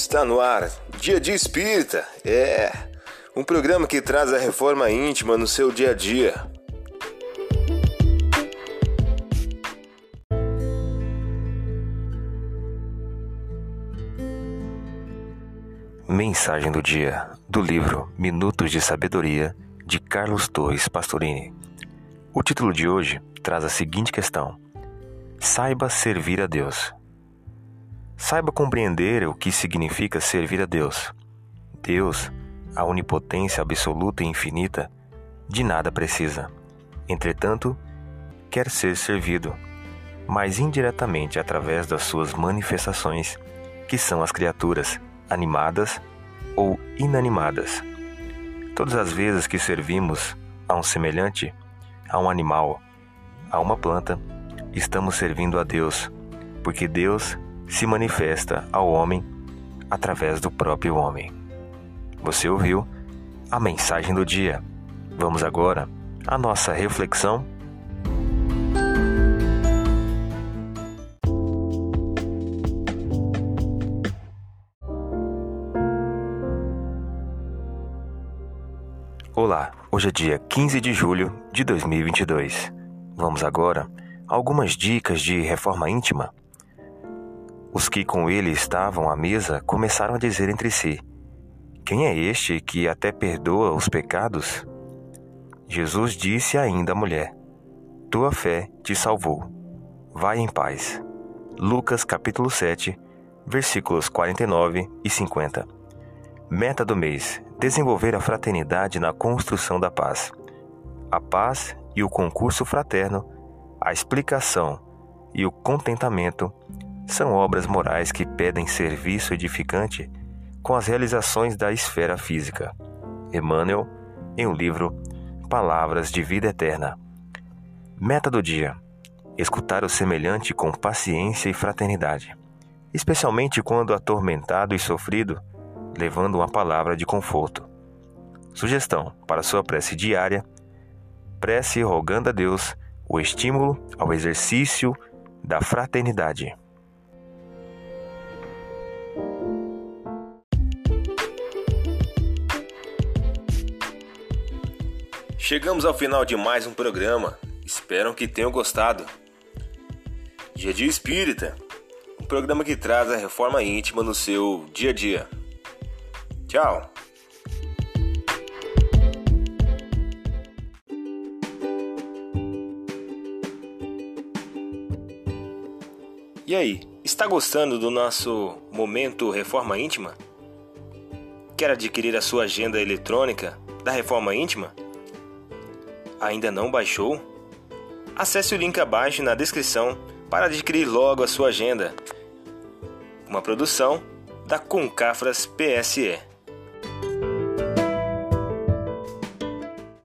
Está no ar, Dia de Espírita. É um programa que traz a reforma íntima no seu dia a dia. Mensagem do dia do livro Minutos de Sabedoria de Carlos Torres Pastorini. O título de hoje traz a seguinte questão: Saiba servir a Deus. Saiba compreender o que significa servir a Deus. Deus, a onipotência absoluta e infinita, de nada precisa. Entretanto, quer ser servido, mas indiretamente através das suas manifestações, que são as criaturas, animadas ou inanimadas. Todas as vezes que servimos a um semelhante, a um animal, a uma planta, estamos servindo a Deus, porque Deus se manifesta ao homem através do próprio homem. Você ouviu a mensagem do dia. Vamos agora à nossa reflexão. Olá, hoje é dia 15 de julho de 2022. Vamos agora a algumas dicas de reforma íntima os que com ele estavam à mesa começaram a dizer entre si: Quem é este que até perdoa os pecados? Jesus disse ainda à mulher: Tua fé te salvou. Vai em paz. Lucas capítulo 7, versículos 49 e 50. Meta do mês: desenvolver a fraternidade na construção da paz. A paz e o concurso fraterno, a explicação e o contentamento são obras morais que pedem serviço edificante com as realizações da esfera física. Emmanuel, em o um livro Palavras de Vida Eterna. Meta do dia: escutar o semelhante com paciência e fraternidade, especialmente quando atormentado e sofrido, levando uma palavra de conforto. Sugestão para sua prece diária: prece rogando a Deus o estímulo ao exercício da fraternidade. Chegamos ao final de mais um programa. Espero que tenham gostado. Dia Dia Espírita, um programa que traz a reforma íntima no seu dia a dia. Tchau! E aí, está gostando do nosso momento Reforma Íntima? Quer adquirir a sua agenda eletrônica da Reforma Íntima? Ainda não baixou? Acesse o link abaixo na descrição para adquirir logo a sua agenda. Uma produção da Concafras PSE.